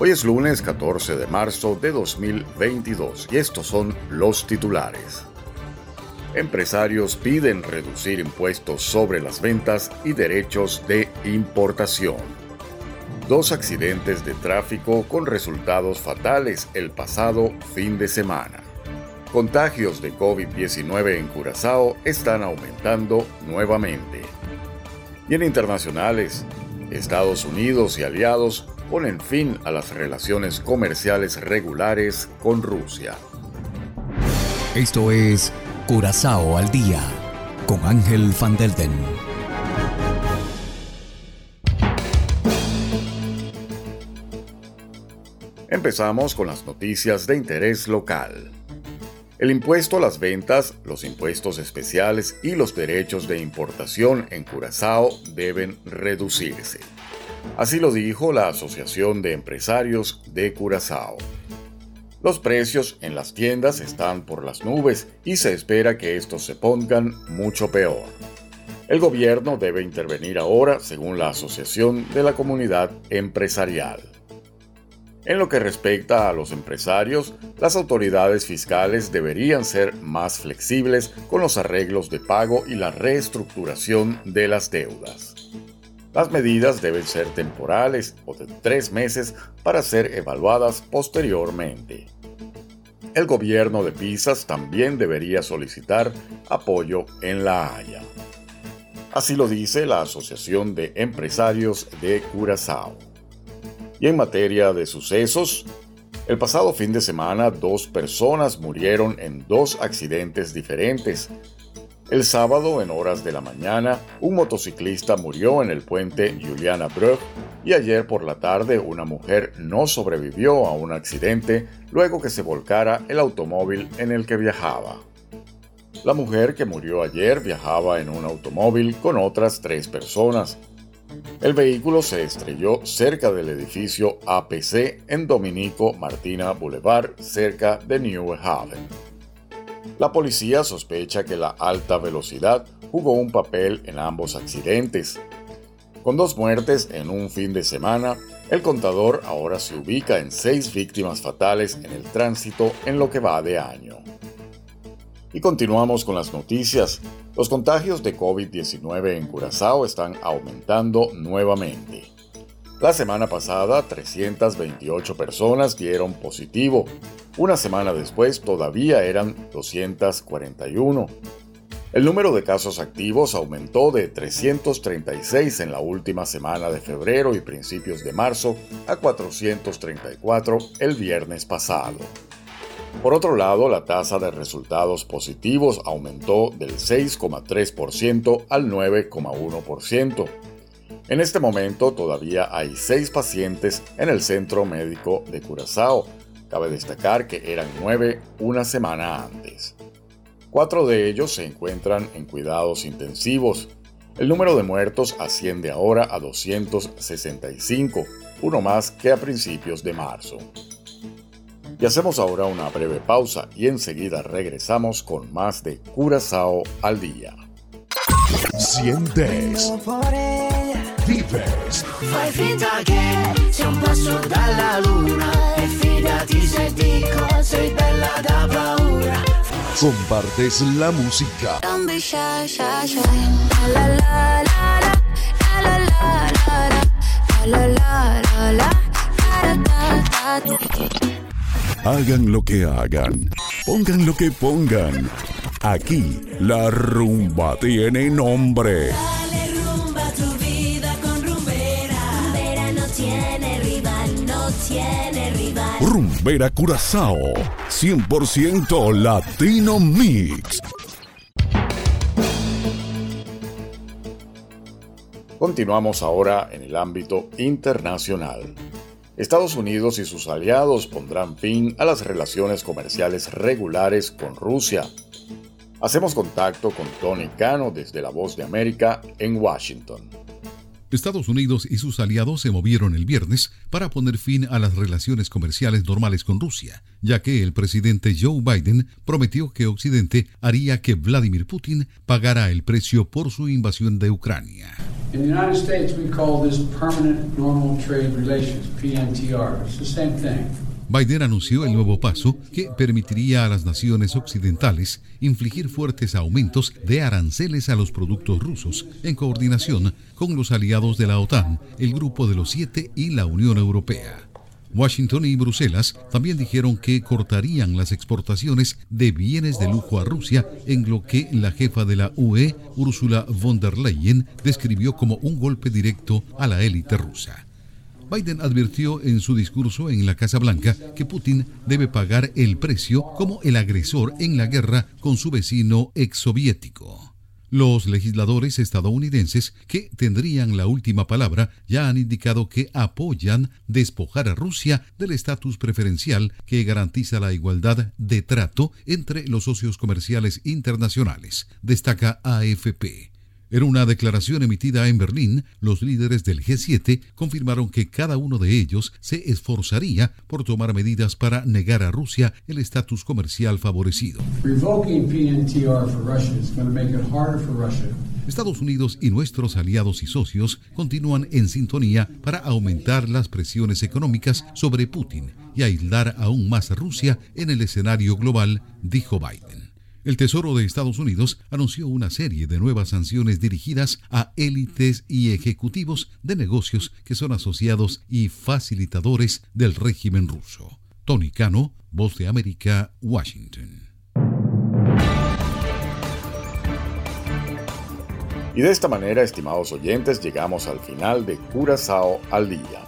Hoy es lunes 14 de marzo de 2022 y estos son los titulares. Empresarios piden reducir impuestos sobre las ventas y derechos de importación. Dos accidentes de tráfico con resultados fatales el pasado fin de semana. Contagios de COVID-19 en Curazao están aumentando nuevamente. Y en internacionales, Estados Unidos y aliados ponen fin a las relaciones comerciales regulares con Rusia. Esto es Curazao al día con Ángel Van Delden. Empezamos con las noticias de interés local. El impuesto a las ventas, los impuestos especiales y los derechos de importación en Curazao deben reducirse. Así lo dijo la Asociación de Empresarios de Curazao. Los precios en las tiendas están por las nubes y se espera que estos se pongan mucho peor. El gobierno debe intervenir ahora, según la Asociación de la Comunidad Empresarial. En lo que respecta a los empresarios, las autoridades fiscales deberían ser más flexibles con los arreglos de pago y la reestructuración de las deudas. Las medidas deben ser temporales o de tres meses para ser evaluadas posteriormente. El gobierno de Pisas también debería solicitar apoyo en La Haya. Así lo dice la Asociación de Empresarios de Curazao. Y en materia de sucesos, el pasado fin de semana dos personas murieron en dos accidentes diferentes, el sábado, en horas de la mañana, un motociclista murió en el puente Juliana Brug y ayer por la tarde una mujer no sobrevivió a un accidente luego que se volcara el automóvil en el que viajaba. La mujer que murió ayer viajaba en un automóvil con otras tres personas. El vehículo se estrelló cerca del edificio APC en Dominico Martina Boulevard, cerca de New Haven. La policía sospecha que la alta velocidad jugó un papel en ambos accidentes. Con dos muertes en un fin de semana, el contador ahora se ubica en seis víctimas fatales en el tránsito en lo que va de año. Y continuamos con las noticias. Los contagios de COVID-19 en Curazao están aumentando nuevamente. La semana pasada, 328 personas dieron positivo. Una semana después, todavía eran 241. El número de casos activos aumentó de 336 en la última semana de febrero y principios de marzo a 434 el viernes pasado. Por otro lado, la tasa de resultados positivos aumentó del 6,3% al 9,1%. En este momento todavía hay seis pacientes en el centro médico de Curazao. Cabe destacar que eran nueve una semana antes. Cuatro de ellos se encuentran en cuidados intensivos. El número de muertos asciende ahora a 265, uno más que a principios de marzo. Y hacemos ahora una breve pausa y enseguida regresamos con más de Curazao al día. Sientes vives. Fai finta che sia un passo dalla luna fidati se dico sei bella da paura. Compartes la música. Hagan lo que hagan, pongan lo que pongan. Aquí la rumba tiene nombre. Rumbera Curazao, 100% Latino Mix. Continuamos ahora en el ámbito internacional. Estados Unidos y sus aliados pondrán fin a las relaciones comerciales regulares con Rusia. Hacemos contacto con Tony Cano desde La Voz de América en Washington. Estados Unidos y sus aliados se movieron el viernes para poner fin a las relaciones comerciales normales con Rusia, ya que el presidente Joe Biden prometió que Occidente haría que Vladimir Putin pagara el precio por su invasión de Ucrania. In the United States we call this permanent normal trade relations, PNTR. It's the same thing. Biden anunció el nuevo paso que permitiría a las naciones occidentales infligir fuertes aumentos de aranceles a los productos rusos, en coordinación con los aliados de la OTAN, el Grupo de los Siete y la Unión Europea. Washington y Bruselas también dijeron que cortarían las exportaciones de bienes de lujo a Rusia, en lo que la jefa de la UE, Ursula von der Leyen, describió como un golpe directo a la élite rusa. Biden advirtió en su discurso en la Casa Blanca que Putin debe pagar el precio como el agresor en la guerra con su vecino exsoviético. Los legisladores estadounidenses que tendrían la última palabra ya han indicado que apoyan despojar a Rusia del estatus preferencial que garantiza la igualdad de trato entre los socios comerciales internacionales, destaca AFP. En una declaración emitida en Berlín, los líderes del G7 confirmaron que cada uno de ellos se esforzaría por tomar medidas para negar a Rusia el estatus comercial favorecido. Estados Unidos y nuestros aliados y socios continúan en sintonía para aumentar las presiones económicas sobre Putin y aislar aún más a Rusia en el escenario global, dijo Biden. El Tesoro de Estados Unidos anunció una serie de nuevas sanciones dirigidas a élites y ejecutivos de negocios que son asociados y facilitadores del régimen ruso. Tony Cano, Voz de América, Washington. Y de esta manera, estimados oyentes, llegamos al final de Curazao al Día.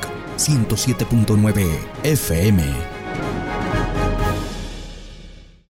107.9 FM.